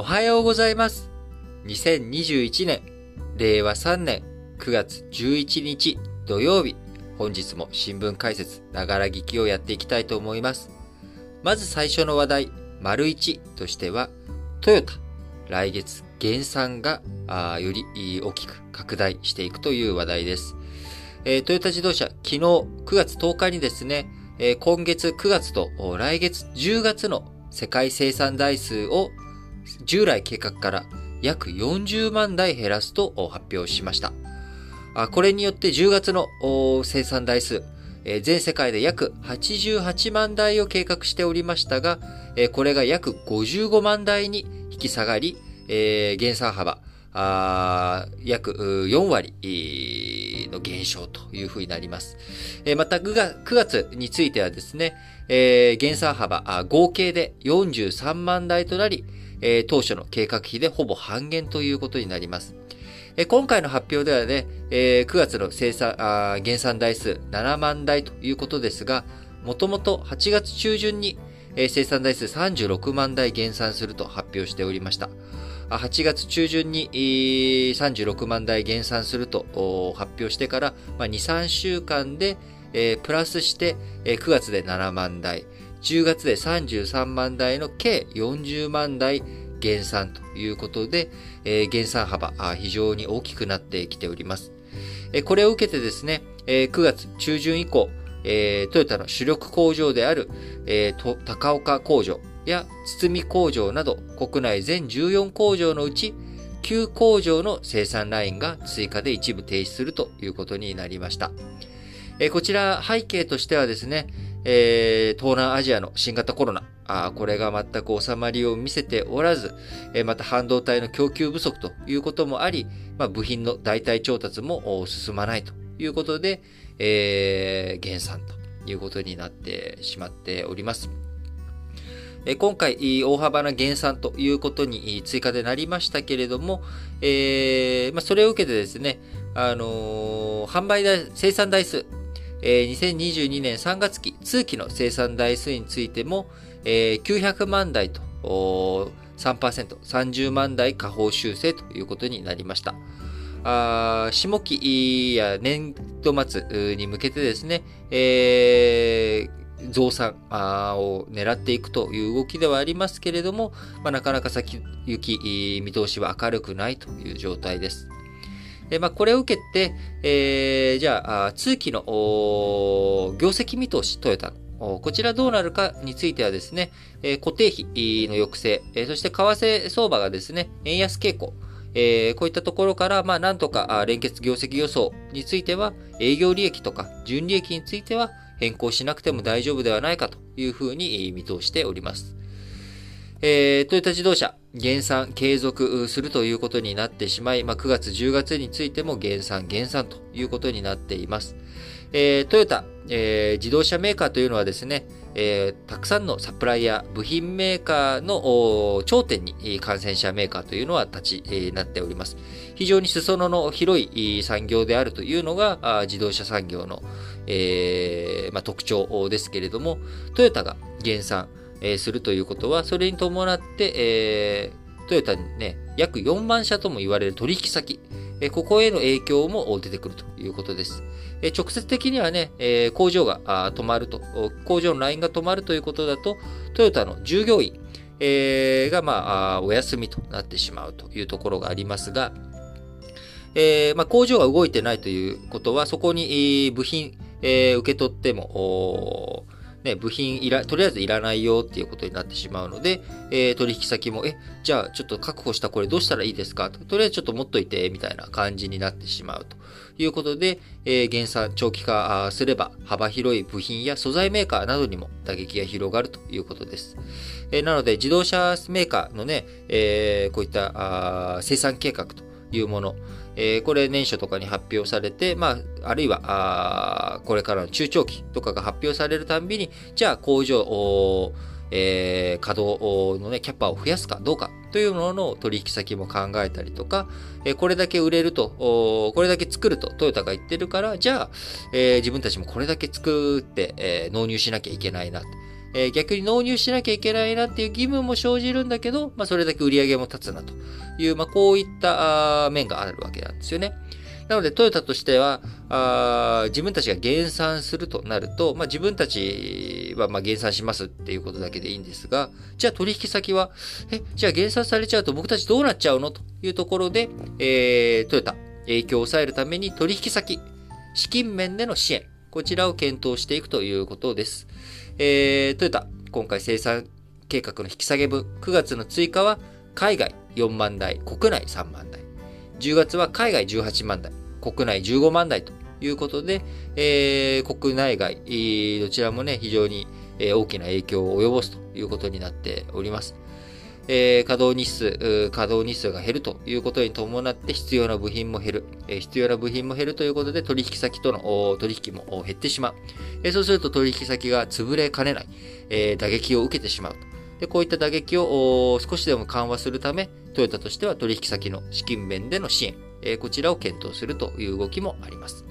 おはようございます。2021年、令和3年9月11日土曜日、本日も新聞解説、ながら聞きをやっていきたいと思います。まず最初の話題、丸1としては、トヨタ、来月減産がより大きく拡大していくという話題です。えートヨタ自動車、昨日9月10日にですね、えー今月9月と来月10月の世界生産台数を従来計画から約40万台減らすと発表しました。これによって10月の生産台数、全世界で約88万台を計画しておりましたが、これが約55万台に引き下がり、減産幅、約4割の減少というふうになります。また9月についてはですね、減産幅合計で43万台となり、えー当初の計画比でほぼ半減ということになります。えー今回の発表ではね、えー9月の生産あ減産台数7万台ということですが、もともと8月中旬に、えー生産台数36万台減産すると発表しておりました。8月中旬に36万台減産すると発表してから、2、3週間で、プラスして、9月で7万台、10月で33万台の計40万台減産ということで、えー減産幅非常に大きくなってきております。えこれを受けてですね、え9月中旬以降、えトヨタの主力工場である、えー高岡工場や堤工場など国内全14工場のうち9工場の生産ラインが追加で一部停止するということになりました。こちら背景としてはですね、えー東南アジアの新型コロナ、あこれが全く収まりを見せておらず、えーまた半導体の供給不足ということもあり、まあ、部品の代替調達も進まないということで、えー減産ということになってしまっております。え今回、大幅な減産ということに追加でなりましたけれども、えーまあ、それを受けてですね、あのー販売台、生産台数、えー2022年3月期、通期の生産台数についても、えー900万台と、3%、30万台下方修正ということになりました。あ下期や年度末に向けてですね、えー増産あを狙っていくという動きではありますけれども、まあ、なかなか先行き、見通しは明るくないという状態です。でまあ、これを受けて、えーじゃあ、通期の業績見通し、トヨタ。こちらどうなるかについてはですね、えー固定費の抑制、えーそして為替相場がですね、円安傾向、えーこういったところから、まあ、なんとか連結業績予想については、営業利益とか純利益については変更しなくても大丈夫ではないかというふうに見通しております。えートヨタ自動車、減産継続するということになってしまい、まあ、9月、10月についても減産、減産ということになっています。えートヨタ、えー自動車メーカーというのはですね、えーたくさんのサプライヤー、部品メーカーの頂点に感染者メーカーというのは立ち、えーなっております。非常に裾野の広い産業であるというのが自動車産業の、えーまあ、特徴ですけれども、トヨタが減産、えーするということは、それに伴って、えートヨタにね、約4万社とも言われる取引先、えーここへの影響も出てくるということです。えー直接的にはね、えー工場が止まると、工場のラインが止まるということだと、トヨタの従業員、えーが、まあ、お休みとなってしまうというところがありますが、えーまあ、工場が動いてないということは、そこに部品、えー受け取っても、ね、部品いら、とりあえずいらないよっていうことになってしまうので、えー取引先も、え、じゃあちょっと確保したこれどうしたらいいですか？ととりあえずちょっと持っといて、みたいな感じになってしまうということで、えー減産、長期化すれば幅広い部品や素材メーカーなどにも打撃が広がるということです。えーなので、自動車メーカーのね、えーこういったあ生産計画というもの、えーこれ年初とかに発表されて、まあ、あるいは、あこれからの中長期とかが発表されるたんびに、じゃあ工場、えー稼働のね、キャパを増やすかどうかというものの取引先も考えたりとか、えーこれだけ売れると、これだけ作るとトヨタが言ってるから、じゃあ、えー自分たちもこれだけ作って、えー納入しなきゃいけないなと。えー、逆に納入しなきゃいけないなっていう義務も生じるんだけど、まあ、それだけ売り上げも立つなという、まあ、こういった面があるわけなんですよね。なので、トヨタとしては、あ自分たちが減産するとなると、まあ、自分たちはま減産しますっていうことだけでいいんですが、じゃあ取引先は、え、じゃあ減産されちゃうと僕たちどうなっちゃうのというところで、えー、トヨタ、影響を抑えるために取引先、資金面での支援、こちらを検討していくということです。えー、トヨタ、今回生産計画の引き下げ分、9月の追加は海外4万台、国内3万台。10月は海外18万台。国内15万台ということで、えー、国内外、どちらもね、非常に大きな影響を及ぼすということになっております。えー、稼働日数、稼働日数が減るということに伴って必要な部品も減る、えー、必要な部品も減るということで取引先との取引も減ってしまう。えー、そうすると取引先が潰れかねない、え打撃を受けてしまう。で、こういった打撃を少しでも緩和するため、トヨタとしては取引先の資金面での支援、えこちらを検討するという動きもあります。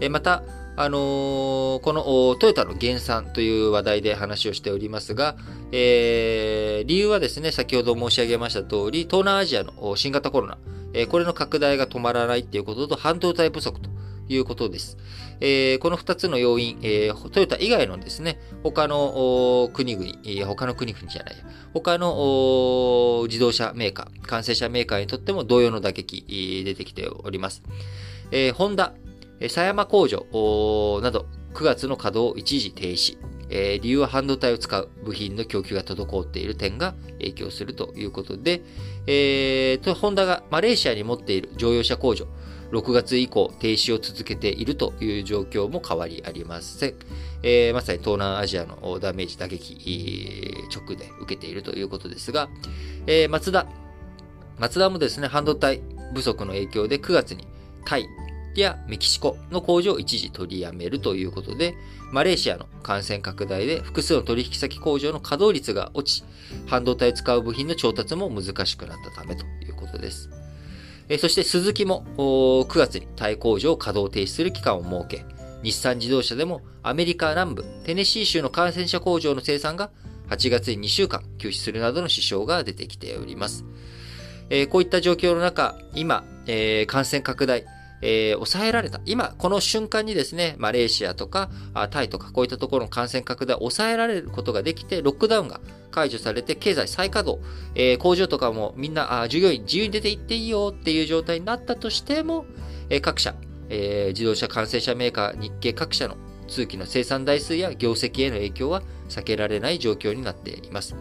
えまた、あのー、このトヨタの減産という話題で話をしておりますが、えー、理由はですね、先ほど申し上げました通り、東南アジアの新型コロナ、え、これの拡大が止まらないということと、半導体不足ということです。えー、この2つの要因、えー、トヨタ以外のですね、他の国々、他の国々じゃない、他の自動車メーカー、完成車メーカーにとっても同様の打撃出てきております。えー、ホンダ、狭山工場など9月の稼働を一時停止。え、理由は半導体を使う部品の供給が滞っている点が影響するということで、えー、ホンダがマレーシアに持っている乗用車工場、6月以降停止を続けているという状況も変わりありません。えー、まさに東南アジアのダメージ、打撃、直で受けているということですが、えー、マツダ。マツダもですね、半導体不足の影響で9月にタイやメキシコの工場を一時取りやめるということで、マレーシアの感染拡大で複数の取引先工場の稼働率が落ち、半導体を使う部品の調達も難しくなったためということです。えそして鈴木も9月にタイ工場を稼働停止する期間を設け、日産自動車でもアメリカ南部テネシー州の感染者工場の生産が8月に2週間休止するなどの支障が出てきております。えこういった状況の中、今、え感染拡大、えー、抑えられた。今、この瞬間にですね、マレーシアとか、タイとか、こういったところの感染拡大を抑えられることができて、ロックダウンが解除されて、経済再稼働、えー、工場とかもみんな、あ従業員自由に出て行っていいよっていう状態になったとしても、えー、各社、えー、自動車完成車メーカー、日系各社の通期の生産台数や業績への影響は避けられない状況になっています。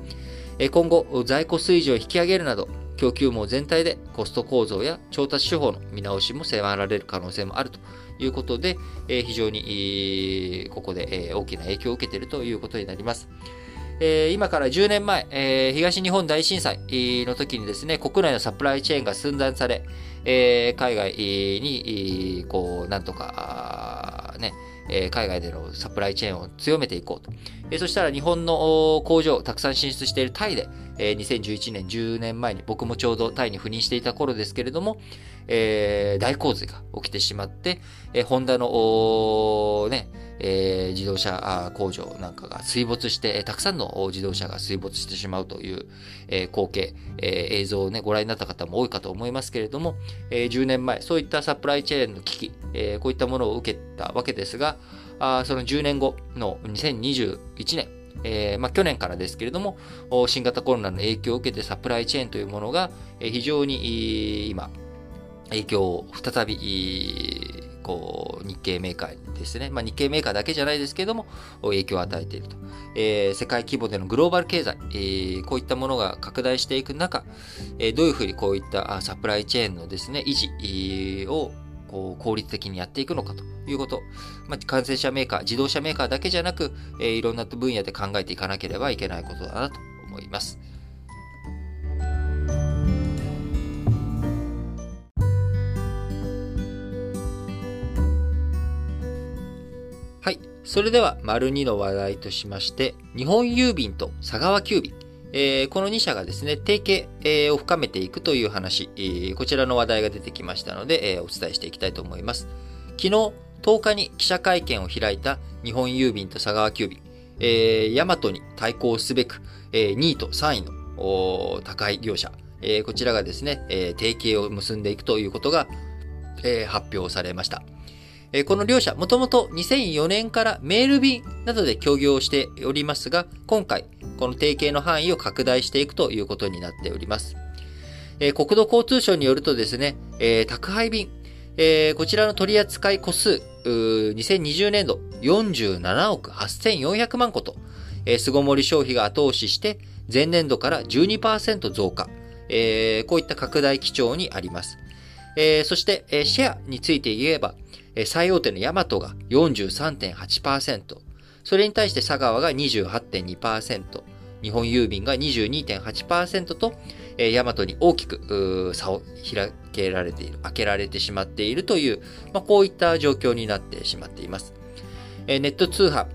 今後、在庫水準を引き上げるなど、供給網全体でコスト構造や調達手法の見直しも迫られる可能性もあるということで、え非常に、ここで、え大きな影響を受けているということになります。え今から10年前、え東日本大震災の時にですね、国内のサプライチェーンが寸断され、え海外に、こう、なんとか、ね、え海外でのサプライチェーンを強めていこうと。えそしたら日本の工場、たくさん進出しているタイで、え2011年、10年前に僕もちょうどタイに赴任していた頃ですけれども、えー、大洪水が起きてしまって、えー、ホンダの、ね、えー、自動車工場なんかが水没して、たくさんの自動車が水没してしまうという、えー、光景、えー、映像をね、ご覧になった方も多いかと思いますけれども、え、10年前、そういったサプライチェーンの危機、え、こういったものを受けたわけですが、あその10年後の2021年、えーまあ、去年からですけれども、新型コロナの影響を受けてサプライチェーンというものが非常に今、影響を再び、こう、日系メーカーですね、まあ、日系メーカーだけじゃないですけども、影響を与えていると。えー、世界規模でのグローバル経済、えー、こういったものが拡大していく中、えー、どういうふうにこういったサプライチェーンのですね、維持をこう効率的にやっていくのかということ。まあ、完成車メーカー、自動車メーカーだけじゃなく、えー、いろんな分野で考えていかなければいけないことだなと思います。はい。それでは、丸2の話題としまして、日本郵便と佐川急便。えー、この2社がですね、提携、えー、を深めていくという話、えー、こちらの話題が出てきましたので、えお伝えしていきたいと思います。昨日、10日に記者会見を開いた日本郵便と佐川急便、えー、ヤマトに対抗すべく、え、2位と3位の高い業者、え、こちらがですね、え、提携を結んでいくということが、え、発表されました。この両社、もともと2004年からメール便などで協業しておりますが、今回、この提携の範囲を拡大していくということになっております。国土交通省によるとですね、宅配便、こちらの取扱い個数、2020年度47億8400万個と、巣ごもり消費が後押しして、前年度から12%増加、こういった拡大基調にあります。そして、シェアについて言えば、最大手のヤマトが43.8%、それに対して佐川が28.2%、日本郵便が22.8%と、えー、ヤマトに大きく差を開けられている、開けられてしまっているという、まあ、こういった状況になってしまっています。えー、ネット通販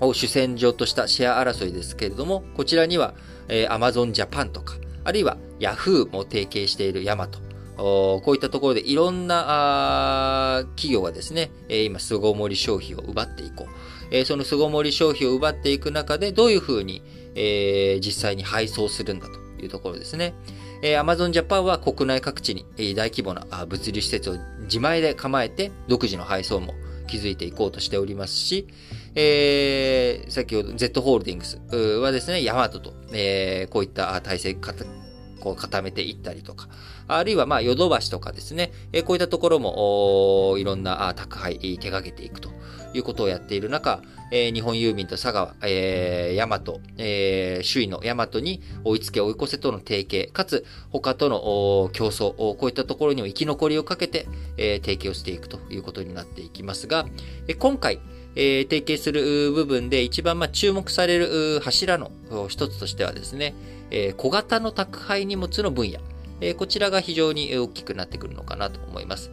を主戦場としたシェア争いですけれども、こちらには、えー、Amazon Japan とか、あるいは Yahoo も提携しているヤマト、こういったところでいろんな企業がですね、今、巣ごもり消費を奪っていこう。その巣ごもり消費を奪っていく中で、どういうふうに、実際に配送するんだというところですね。Amazon Japan は国内各地に大規模な物流施設を自前で構えて、独自の配送も築いていこうとしておりますし、えー、先ほど Z ホールディングスはですね、ヤマトと、えー、こういった体制こう固めていったりとか、あるいはまあヨドバシとかですね、えこういったところもいろんな宅配手掛けていくということをやっている中、え日本郵便と佐川、えー、ヤマト、えー、首位のヤマトに追いつけ追い越せとの提携、かつ他との競争、こういったところにも生き残りをかけて、えー、提携をしていくということになっていきますが、え今回、えー、提携する部分で一番まあ注目される柱の一つとしてはですね、えー、小型の宅配荷物の分野、え、こちらが非常に大きくなってくるのかなと思います。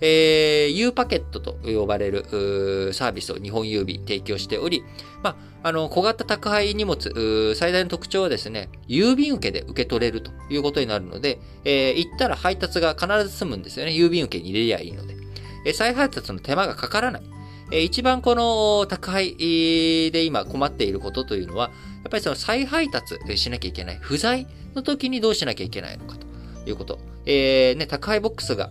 えー、U パケットと呼ばれるサービスを日本郵便提供しており、まあ、あの、小型宅配荷物、最大の特徴はですね、郵便受けで受け取れるということになるので、えー、行ったら配達が必ず済むんですよね。郵便受けに入れりゃいいので。えー、再配達の手間がかからない。えー、一番この宅配で今困っていることというのは、やっぱりその再配達しなきゃいけない。不在の時にどうしなきゃいけないのかということ。えー、ね、宅配ボックスが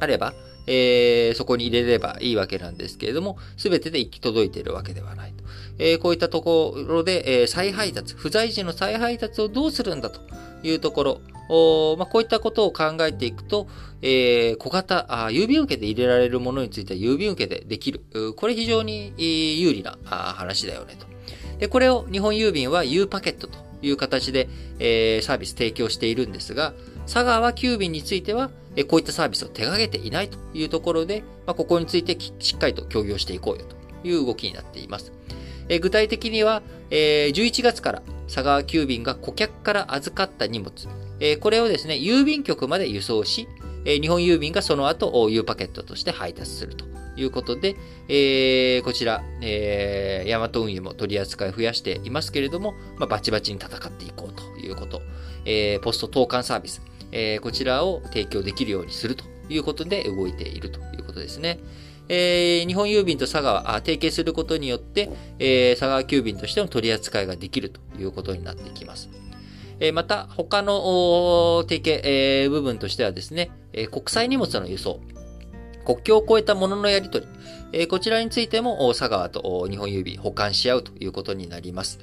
あれば、えー、そこに入れればいいわけなんですけれども、すべてで行き届いているわけではないと。えー、こういったところで、えー、再配達、不在時の再配達をどうするんだというところ、おまあ、こういったことを考えていくと、えー、小型あ、郵便受けで入れられるものについては郵便受けでできる。これ非常に有利な話だよねと。で、これを日本郵便は U パケットという形で、えー、サービス提供しているんですが、佐川急便については、こういったサービスを手掛けていないというところで、まあ、ここについてしっかりと協業していこうよという動きになっています。え具体的には、えー、11月から佐川急便が顧客から預かった荷物、えー、これをですね、郵便局まで輸送し、えー、日本郵便がその後、U パケットとして配達するということで、えー、こちら、ヤマト運輸も取り扱い増やしていますけれども、まあ、バチバチに戦っていこうということ。えー、ポスト投函サービス、えー、こちらを提供できるようにするということで動いているということですね。えー、日本郵便と佐川、提携することによって、えー、佐川急便としての取り扱いができるということになっていきます。えー、また、他の提携、えー、部分としてはですね、えー、国際荷物の輸送、国境を越えたもののやり取り、えー、こちらについても佐川と日本郵便保管し合うということになります。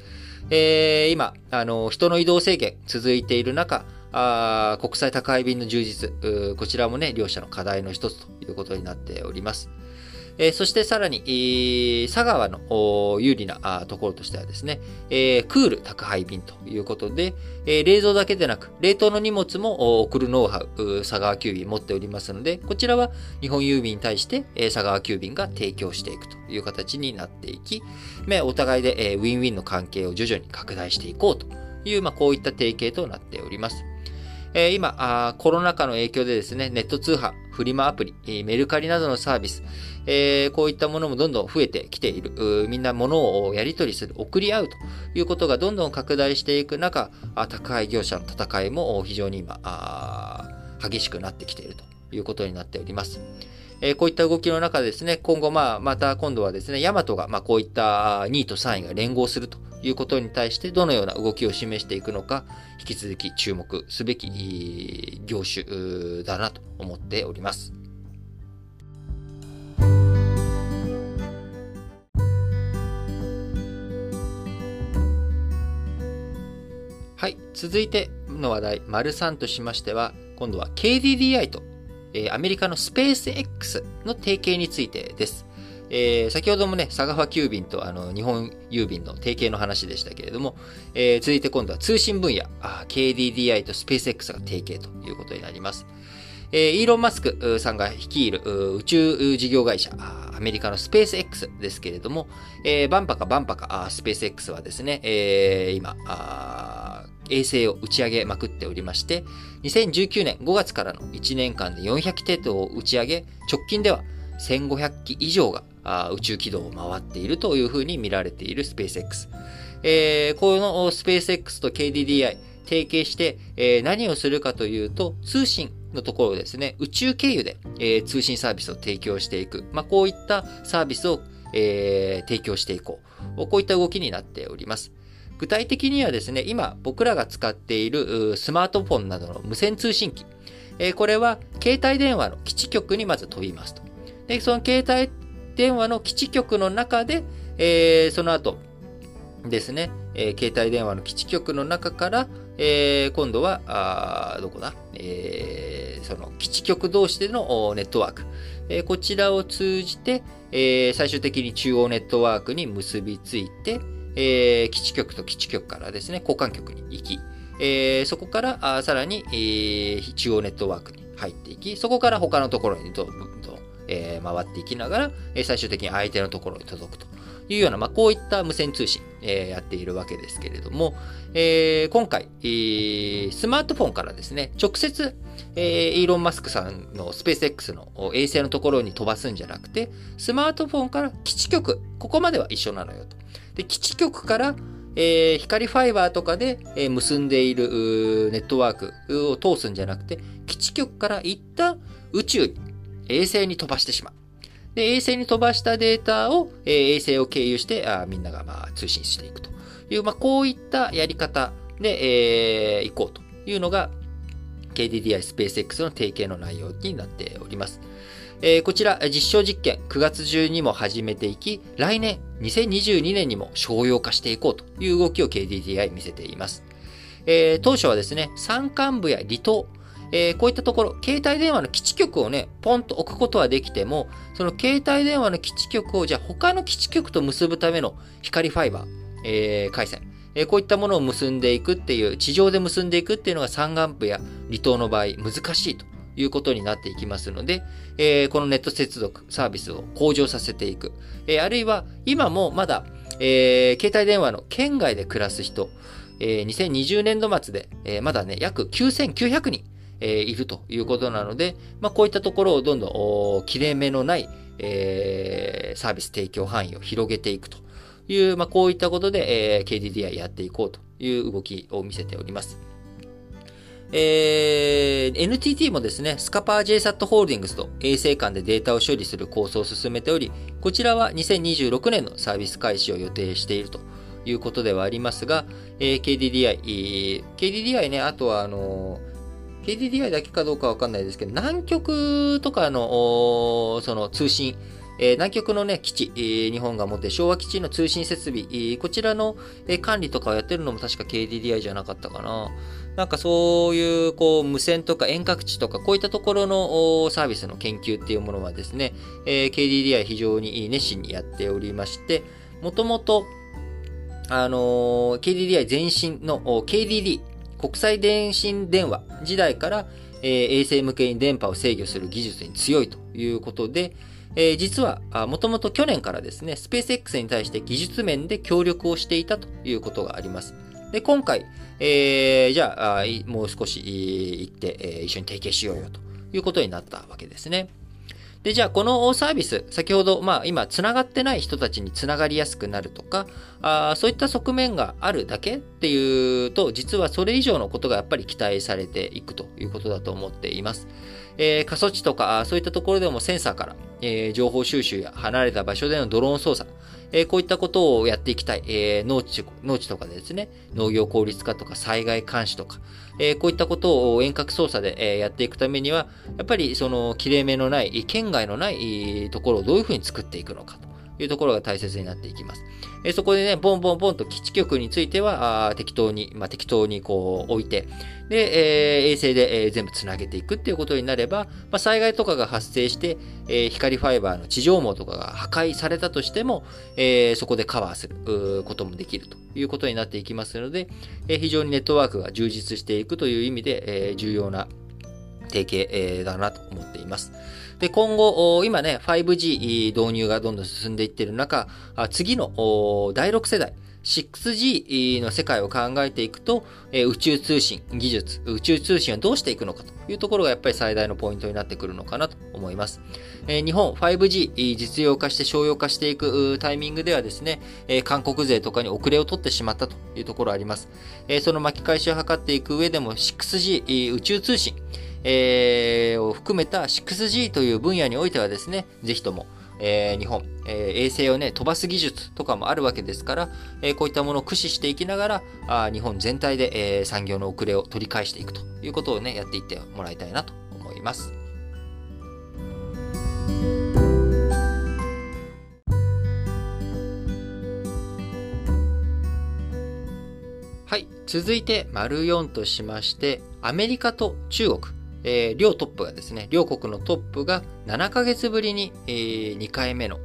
えー、今、あの、人の移動制限続いている中、あ国際宅配便の充実、こちらもね、両者の課題の一つということになっております。えー、そしてさらに、えー、佐川の有利なところとしてはですね、えー、クール宅配便ということで、えー、冷蔵だけでなく、冷凍の荷物も送るノウハウ、佐川急便持っておりますので、こちらは日本郵便に対して、えー、佐川急便が提供していくという形になっていき、お互いで、えー、ウィンウィンの関係を徐々に拡大していこうという、まあ、こういった提携となっております。えー、今あ、コロナ禍の影響でですね、ネット通販、フリマアプリ、メルカリなどのサービス、えー、こういったものもどんどん増えてきている。みんな物をやり取りする、送り合うということがどんどん拡大していく中、宅配業者の戦いも非常に今、激しくなってきているということになっております。えこういった動きの中ですね、今後まあ、また今度はですね、ヤマトがまこういった2位と3位が連合するということに対してどのような動きを示していくのか、引き続き注目すべき業種だなと思っております。はい。続いての話題、丸3としましては、今度は KDDI と、えー、アメリカのスペース X の提携についてです。えー、先ほどもね、佐川急便とあの日本郵便の提携の話でしたけれども、えー、続いて今度は通信分野、KDDI とスペース X が提携ということになります。えー、イーロン・マスクさんが率いる宇宙事業会社、アメリカのスペース X ですけれども、えー、バンパカバンパカ。スペース X はですね、えー、今、衛星を打ち上げまくっておりまして、2019年5月からの1年間で400程度を打ち上げ、直近では1500機以上が宇宙軌道を回っているというふうに見られているスペース X。えー、このスペース X と KDDI 提携して、えー、何をするかというと、通信のところですね、宇宙経由で、えー、通信サービスを提供していく。まあ、こういったサービスを、えー、提供していこう。こういった動きになっております。具体的にはですね、今僕らが使っているスマートフォンなどの無線通信機。これは携帯電話の基地局にまず飛びますと。で、その携帯電話の基地局の中で、えー、その後ですね、えー、携帯電話の基地局の中から、えー、今度は、あどこだ、えー、その基地局同士でのネットワーク、えー、こちらを通じて、えー、最終的に中央ネットワークに結びついて、えー、基地局と基地局からですね、交換局に行き、えー、そこからあさらに、えー、中央ネットワークに入っていき、そこから他のところにど、えー、回っていきながら、え、最終的に相手のところに届くというような、まあ、こういった無線通信、えー、やっているわけですけれども、えー、今回、えー、スマートフォンからですね、直接、えー、イーロン・マスクさんのスペース X の衛星のところに飛ばすんじゃなくて、スマートフォンから基地局、ここまでは一緒なのよと。で、基地局から、えー、光ファイバーとかで、えー、結んでいるネットワークを通すんじゃなくて、基地局から一旦宇宙に、衛星に飛ばしてしまう。で、衛星に飛ばしたデータを、えー、衛星を経由してあみんながまあ通信していくという、まあ、こういったやり方で、えー、行こうというのが KDDI スペース X の提携の内容になっております。えー、こちら実証実験9月中にも始めていき、来年2022年にも商用化していこうという動きを KDDI 見せています。えー、当初はですね、山間部や離島、えー、こういったところ、携帯電話の基地局をね、ポンと置くことはできても、その携帯電話の基地局を、じゃあ他の基地局と結ぶための光ファイバー、えー、回線、えー、こういったものを結んでいくっていう、地上で結んでいくっていうのが山間部や離島の場合、難しいということになっていきますので、えー、このネット接続サービスを向上させていく。えー、あるいは、今もまだ、えー、携帯電話の県外で暮らす人、えー、2020年度末で、えー、まだね、約9900人、えいるということなので、まあ、こういったところをどんどん切れ目のない、えー、サービス提供範囲を広げていくという、まあ、こういったことで、えー、KDDI やっていこうという動きを見せております。えー、NTT もですね、スカパー JSAT ホールディングスと衛星間でデータを処理する構想を進めており、こちらは2026年のサービス開始を予定しているということではありますが、えー、KDDI、えー、KDDI ね、あとはあのー KDDI だけかどうかわかんないですけど、南極とかの、その通信、え、南極のね、基地、え、日本が持って昭和基地の通信設備、え、こちらの、え管理とかをやってるのも確か KDDI じゃなかったかな。なんかそういう、こう、無線とか遠隔地とか、こういったところのサービスの研究っていうものはですね、え KDDI 非常に熱心にやっておりまして、もともと、あの KDDI 前身の KDD、国際電信電話時代から、えー、衛星向けに電波を制御する技術に強いということで、えー、実は、もともと去年からですね、スペース X に対して技術面で協力をしていたということがあります。で、今回、えー、じゃあ、もう少し行って、えー、一緒に提携しようよということになったわけですね。で、じゃあこのサービス、先ほど、まあ今、繋がってない人たちにつながりやすくなるとか、あそういった側面があるだけっていうと、実はそれ以上のことがやっぱり期待されていくということだと思っています。えー、過疎地とか、そういったところでもセンサーから、えー、情報収集や離れた場所でのドローン操作、え、こういったことをやっていきたい、え、農地、農地とかでですね、農業効率化とか災害監視とか、え、こういったことを遠隔操作で、え、やっていくためには、やっぱりその、切れ目のない、県外のないところをどういうふうに作っていくのかと。いうところが大切になっていきます。えそこでね、ボンボンボンと基地局については、あ適当に、まあ、適当にこう置いて、で、えー、衛星で、えー、全部つなげていくっていうことになれば、まあ、災害とかが発生して、えー、光ファイバーの地上網とかが破壊されたとしても、え、そこでカバーすることもできるということになっていきますので、え、非常にネットワークが充実していくという意味で、え、重要な提携、え、だなと思っています。で、今後、今ね、5G 導入がどんどん進んでいっている中、次の第6世代、6G の世界を考えていくと、宇宙通信技術、宇宙通信はどうしていくのかというところがやっぱり最大のポイントになってくるのかなと思います。日本 5G 実用化して商用化していくタイミングではですね、韓国勢とかに遅れを取ってしまったというところあります。その巻き返しを図っていく上でも 6G 宇宙通信、えー、を含めた 6G という分野においてはですね、ぜひとも、えー、日本、えー、衛星をね、飛ばす技術とかもあるわけですから、えー、こういったものを駆使していきながら、あ日本全体で、えー、産業の遅れを取り返していくということをね、やっていってもらいたいなと思います。はい。続いて、丸4としまして、アメリカと中国。えー、両トップがですね、両国のトップが7ヶ月ぶりに、えー、2回目の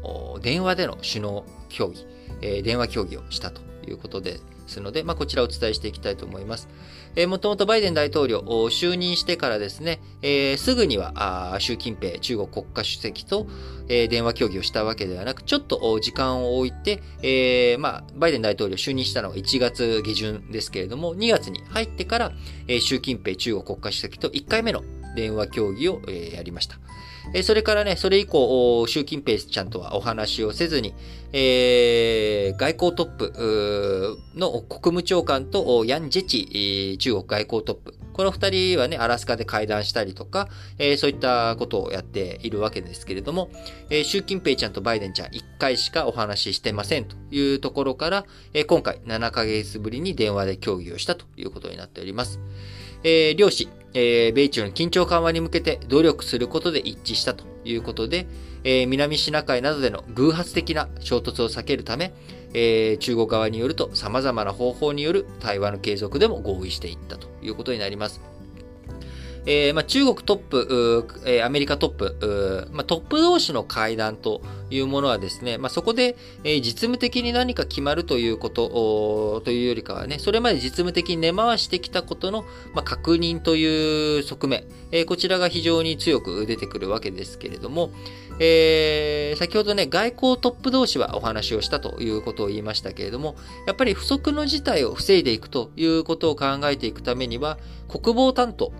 電話での首脳協議、えー、電話協議をしたということですので、まあ、こちらをお伝えしていきたいと思います。えー、もともとバイデン大統領、就任してからですね、えー、すぐには習近平中国国家主席と、えー、電話協議をしたわけではなく、ちょっと時間を置いて、えー、まあ、バイデン大統領就任したのが1月下旬ですけれども、2月に入ってから、えー、習近平中国国家主席と1回目の電話協議を、えー、やりました。えそれからね、それ以降、習近平ちゃんとはお話をせずに、えー、外交トップの国務長官とヤン・ジェチ中国外交トップ。この二人はね、アラスカで会談したりとか、えー、そういったことをやっているわけですけれども、えー、習近平ちゃんとバイデンちゃん一回しかお話ししてませんというところから、えー、今回7ヶ月ぶりに電話で協議をしたということになっております。えー、両氏、えー、米中の緊張緩和に向けて努力することで一致したということで、えー、南シナ海などでの偶発的な衝突を避けるため、えー、中国側によると様々な方法による対話の継続でも合意していったということになります。えー、まあ、中国トップ、えー、アメリカトップ、まあ、トップ同士の会談というものはですね、まあ、そこで、えー、実務的に何か決まるということというよりかはね、それまで実務的に根回してきたことの、まあ、確認という側面、えー、こちらが非常に強く出てくるわけですけれども、えー、先ほどね、外交トップ同士はお話をしたということを言いましたけれども、やっぱり不測の事態を防いでいくということを考えていくためには、国防担当、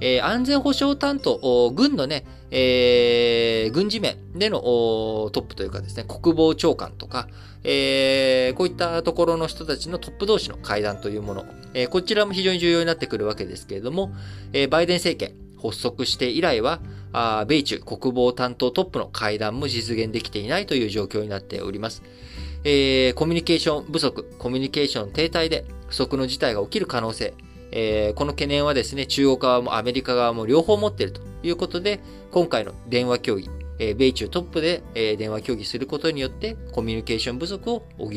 えー、安全保障担当、軍のね、えー、軍事面でのトップというかですね、国防長官とか、えー、こういったところの人たちのトップ同士の会談というもの、えー、こちらも非常に重要になってくるわけですけれども、えー、バイデン政権発足して以来は、あ米中国防担当トップの会談も実現できていないという状況になっております。えー、コミュニケーション不足、コミュニケーション停滞で不測の事態が起きる可能性、えー、この懸念はですね、中国側もアメリカ側も両方持っているということで、今回の電話協議、えー、米中トップで、えー、電話協議することによって、コミュニケーション不足を補う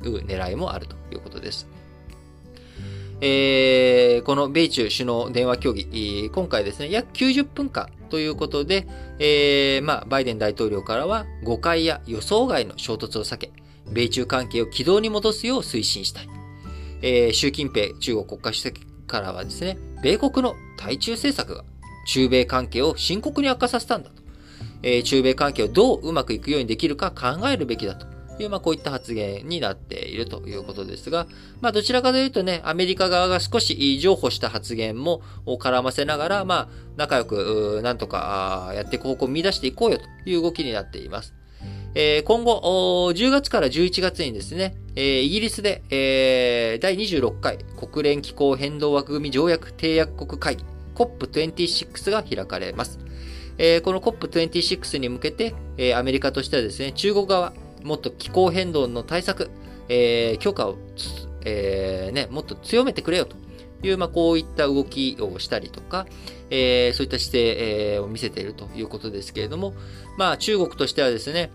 狙いもあるということです。えー、この米中首脳電話協議、今回ですね、約90分間ということで、えー、まあ、バイデン大統領からは誤解や予想外の衝突を避け、米中関係を軌道に戻すよう推進したい。えー、習近平中国国家主席からはですね、米国の対中政策が中米関係を深刻に悪化させたんだと。えー、中米関係をどううまくいくようにできるか考えるべきだという、まあ、こういった発言になっているということですが、まあ、どちらかというとね、アメリカ側が少し譲歩した発言も絡ませながら、まあ、仲良く、なんとかやっていく方向を見出していこうよという動きになっています。えー、今後、10月から11月にですね、えー、イギリスで、えー、第26回国連気候変動枠組み条約締約国会議 COP26 が開かれます。えー、この COP26 に向けて、えー、アメリカとしてはですね、中国側、もっと気候変動の対策、えー、強化を、えー、ね、もっと強めてくれよという、まあ、こういった動きをしたりとか、えー、そういった姿勢、えー、を見せているということですけれども、まあ、中国としてはですね、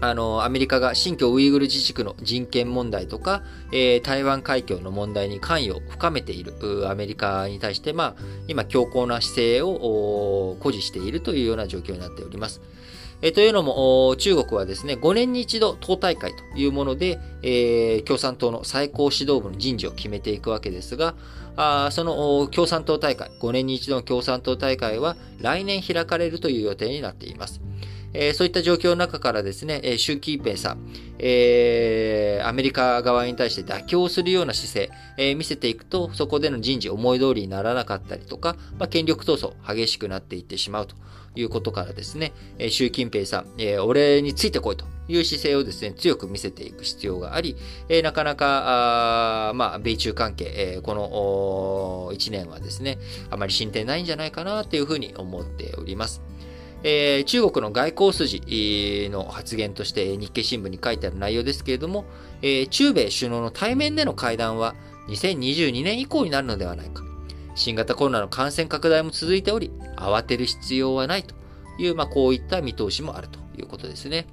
あの、アメリカが新疆ウイグル自治区の人権問題とか、えー、台湾海峡の問題に関与を深めているアメリカに対して、まあ、今強硬な姿勢を誇示しているというような状況になっております。えー、というのも、中国はですね、5年に一度党大会というもので、えー、共産党の最高指導部の人事を決めていくわけですが、あその共産党大会、5年に一度の共産党大会は来年開かれるという予定になっています。えー、そういった状況の中からですね、えー、習近平さん、えー、アメリカ側に対して妥協するような姿勢、えー、見せていくと、そこでの人事思い通りにならなかったりとか、まあ、権力闘争激しくなっていってしまうということからですね、えー、習近平さん、えー、俺についてこいという姿勢をですね、強く見せていく必要があり、えー、なかなか、あまあ、米中関係、えー、この1年はですね、あまり進展ないんじゃないかなというふうに思っております。えー、中国の外交筋の発言として日経新聞に書いてある内容ですけれども、えー、中米首脳の対面での会談は2022年以降になるのではないか。新型コロナの感染拡大も続いており、慌てる必要はないという、まあ、こういった見通しもあるということですね。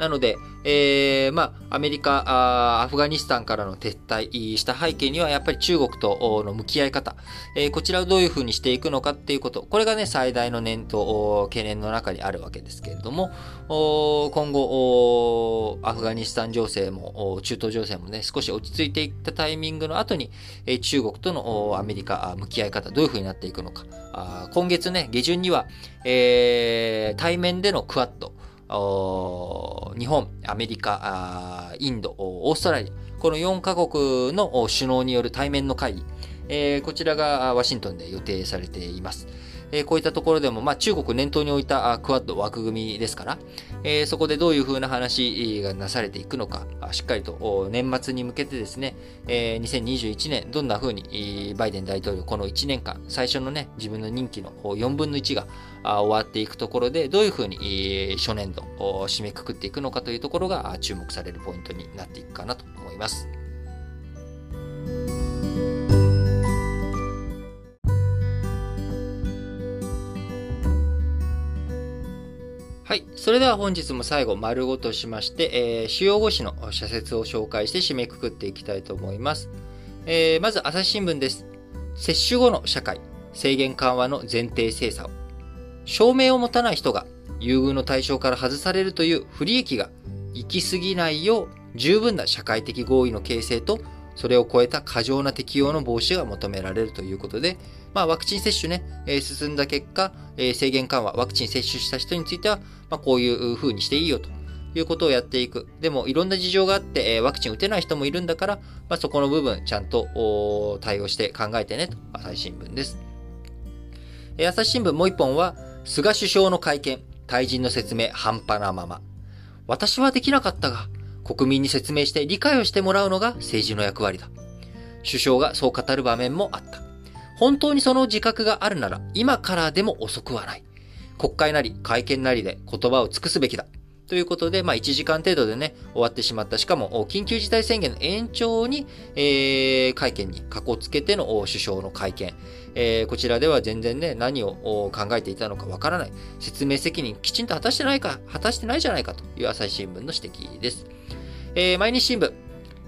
なので、えー、まあ、アメリカあ、アフガニスタンからの撤退した背景には、やっぱり中国との向き合い方、えー、こちらをどういうふうにしていくのかっていうこと、これがね、最大の念と懸念の中にあるわけですけれども、今後、アフガニスタン情勢も、中東情勢もね、少し落ち着いていったタイミングの後に、えー、中国とのアメリカ、向き合い方、どういうふうになっていくのか。あ今月ね、下旬には、えー、対面でのクワッド、日本、アメリカ、インド、オーストラリア、この4カ国の首脳による対面の会議、えこちらがワシントンで予定されています。えこういったところでも、まあ、中国念頭に置いたクワッド枠組みですから、えそこでどういうふうな話がなされていくのか、しっかりと年末に向けてですね、え2021年、どんなふうにバイデン大統領、この1年間、最初のね、自分の任期の4分の1が終わっていくところで、どういうふうに初年度を締めくくっていくのかというところが注目されるポイントになっていくかなと思います。はい。それでは本日も最後、丸ごとしまして、えー、主要語詞の社説を紹介して締めくくっていきたいと思います。えー、まず、朝日新聞です。接種後の社会、制限緩和の前提精査を。証明を持たない人が優遇の対象から外されるという不利益が行き過ぎないよう十分な社会的合意の形成とそれを超えた過剰な適用の防止が求められるということで、まあ、ワクチン接種ね、えー、進んだ結果、えー、制限緩和、ワクチン接種した人については、まあ、こういう風にしていいよということをやっていく。でも、いろんな事情があって、えー、ワクチン打てない人もいるんだから、まあ、そこの部分、ちゃんと対応して考えてねと、朝日新聞です。えー、朝日新聞もう一本は、菅首相の会見、退陣の説明半端なまま。私はできなかったが、国民に説明して理解をしてもらうのが政治の役割だ。首相がそう語る場面もあった。本当にその自覚があるなら、今からでも遅くはない。国会なり会見なりで言葉を尽くすべきだ。ということで、まあ、1時間程度でね、終わってしまった。しかも、緊急事態宣言の延長に、えー、会見にかこつけての首相の会見。えー、こちらでは全然ね、何を考えていたのかわからない。説明責任きちんと果たしてないか、果たしてないじゃないかという朝日新聞の指摘です。えー、毎日新聞、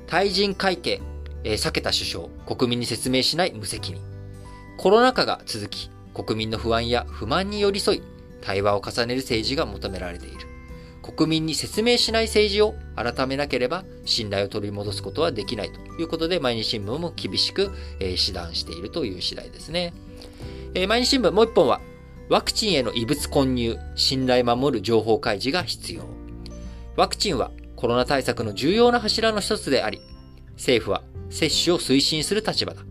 対人会計、えー、避けた首相、国民に説明しない無責任。コロナ禍が続き、国民の不安や不満に寄り添い、対話を重ねる政治が求められている。国民に説明しない政治を改めなければ信頼を取り戻すことはできないということで、毎日新聞も厳しく、えー、指導しているという次第ですね。えー、毎日新聞もう一本は、ワクチンへの異物混入、信頼守る情報開示が必要。ワクチンはコロナ対策の重要な柱の一つであり、政府は接種を推進する立場だ。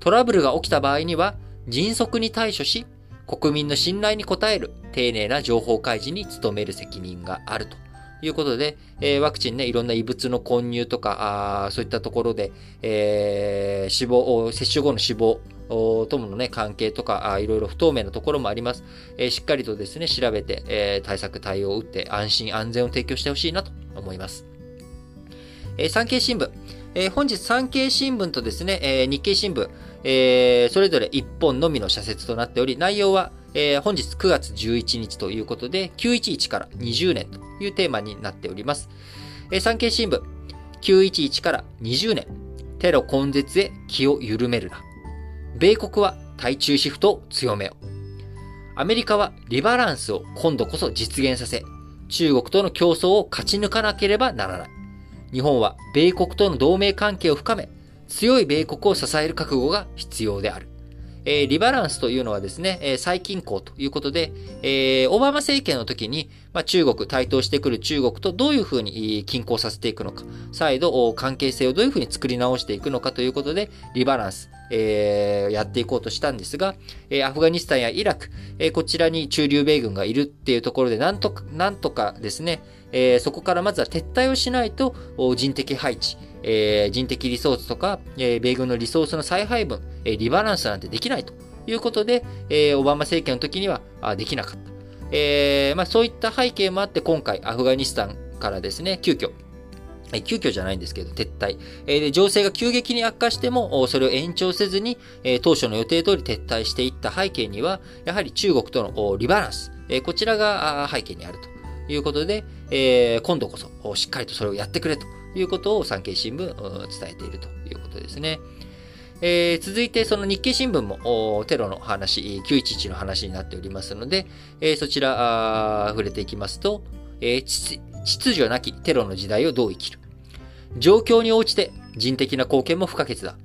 トラブルが起きた場合には、迅速に対処し、国民の信頼に応える丁寧な情報開示に努める責任があるということで、えー、ワクチンね、いろんな異物の混入とか、あそういったところで、えー、死亡、接種後の死亡、とものね、関係とか、あいろいろ不透明なところもあります。えー、しっかりとですね、調べて、えー、対策対応を打って安心安全を提供してほしいなと思います。えー、産経新聞。えー、本日産経新聞とですね、えー、日経新聞、えー、それぞれ1本のみの社説となっており、内容は、えー、本日9月11日ということで、911から20年というテーマになっております。えー、産経新聞、911から20年、テロ根絶へ気を緩めるな。米国は対中シフトを強めよ。アメリカはリバランスを今度こそ実現させ、中国との競争を勝ち抜かなければならない。日本は米国との同盟関係を深め、強い米国を支える覚悟が必要である。えー、リバランスというのはですね、えー、再均衡ということで、えー、オバマ政権の時に、まあ、中国、台頭してくる中国とどういうふうに均衡させていくのか、再度関係性をどういうふうに作り直していくのかということで、リバランス、えー、やっていこうとしたんですが、えー、アフガニスタンやイラク、えー、こちらに中流米軍がいるっていうところで、なんとか、なんとかですね、えー、そこからまずは撤退をしないと、人的配置、えー、人的リソースとか、えー、米軍のリソースの再配分、えー、リバランスなんてできないということで、えー、オバマ政権の時にはあできなかった。えーまあ、そういった背景もあって、今回アフガニスタンからですね、急遽、急遽じゃないんですけど、撤退。えー、で情勢が急激に悪化しても、それを延長せずに、えー、当初の予定通り撤退していった背景には、やはり中国とのリバランス、えー、こちらが背景にあるということで、えー、今度こそしっかりとそれをやってくれとということを産経新聞伝えているということですね。えー、続いて、その日経新聞もテロの話、911の話になっておりますので、えー、そちら触れていきますと、えー、秩序なきテロの時代をどう生きる。状況に応じて人的な貢献も不可欠だ。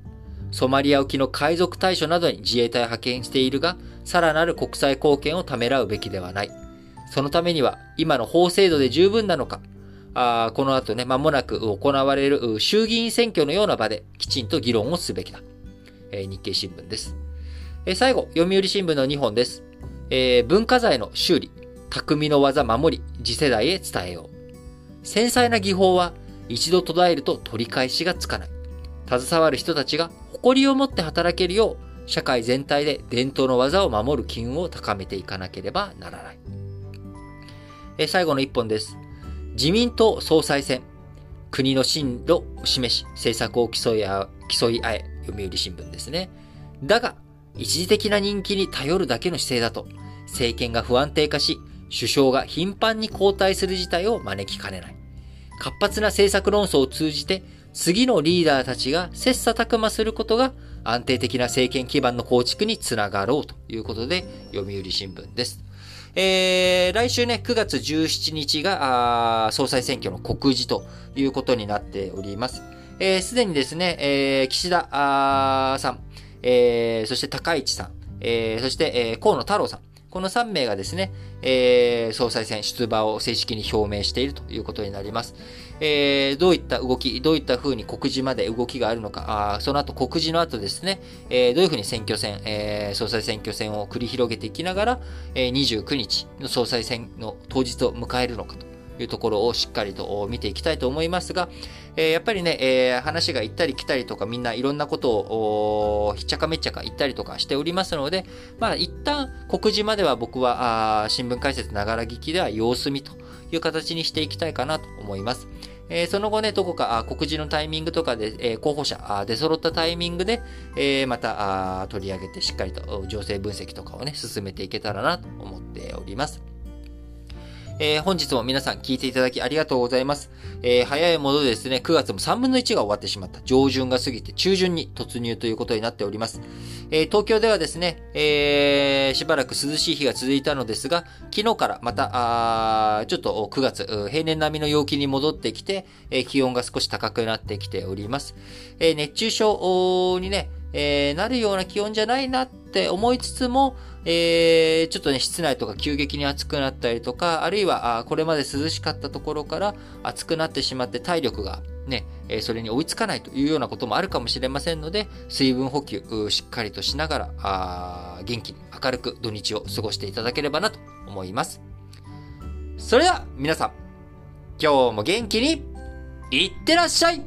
ソマリア沖の海賊対処などに自衛隊派遣しているが、さらなる国際貢献をためらうべきではない。そのためには、今の法制度で十分なのか、あこの後ね、間もなく行われる衆議院選挙のような場できちんと議論をすべきだ。えー、日経新聞です。えー、最後、読売新聞の2本です。えー、文化財の修理、匠の技守り、次世代へ伝えよう。繊細な技法は一度途絶えると取り返しがつかない。携わる人たちが誇りを持って働けるよう、社会全体で伝統の技を守る機運を高めていかなければならない。え最後の一本です。自民党総裁選、国の進路を示し、政策を競い合う、競い合え、読売新聞ですね。だが、一時的な人気に頼るだけの姿勢だと、政権が不安定化し、首相が頻繁に交代する事態を招きかねない。活発な政策論争を通じて、次のリーダーたちが切磋琢磨することが安定的な政権基盤の構築につながろうということで、読売新聞です。えー、来週ね、9月17日が、総裁選挙の告示ということになっております。えー、すでにですね、えー、岸田さん、えー、そして高市さん、えー、そして、えー、河野太郎さん、この3名がですね、えー、総裁選出馬を正式に表明しているということになります。えー、どういった動き、どういった風に告示まで動きがあるのか、あその後告示の後ですね、えー、どういう風に選挙戦、えー、総裁選挙戦を繰り広げていきながら、えー、29日の総裁選の当日を迎えるのかと。いうところをしっかりと見ていきたいと思いますが、えー、やっぱりね、えー、話が行ったり来たりとかみんないろんなことをひっちゃかめっちゃか言ったりとかしておりますので、まあ一旦告示までは僕は新聞解説ながら聞きでは様子見という形にしていきたいかなと思います。え、その後ね、どこか告示のタイミングとかで、え、候補者出揃ったタイミングで、え、また取り上げてしっかりと情勢分析とかをね、進めていけたらなと思っております。えー、本日も皆さん聞いていただきありがとうございます。えー、早いものでですね、9月も3分の1が終わってしまった。上旬が過ぎて中旬に突入ということになっております。えー、東京ではですね、えしばらく涼しい日が続いたのですが、昨日からまた、あちょっと9月、平年並みの陽気に戻ってきて、え気温が少し高くなってきております。え熱中症にね、えー、なるような気温じゃないなって思いつつも、えー、ちょっとね、室内とか急激に暑くなったりとか、あるいは、あこれまで涼しかったところから暑くなってしまって体力がね、えそれに追いつかないというようなこともあるかもしれませんので、水分補給、しっかりとしながら、あ元気に明るく土日を過ごしていただければなと思います。それでは、皆さん、今日も元気に、いってらっしゃい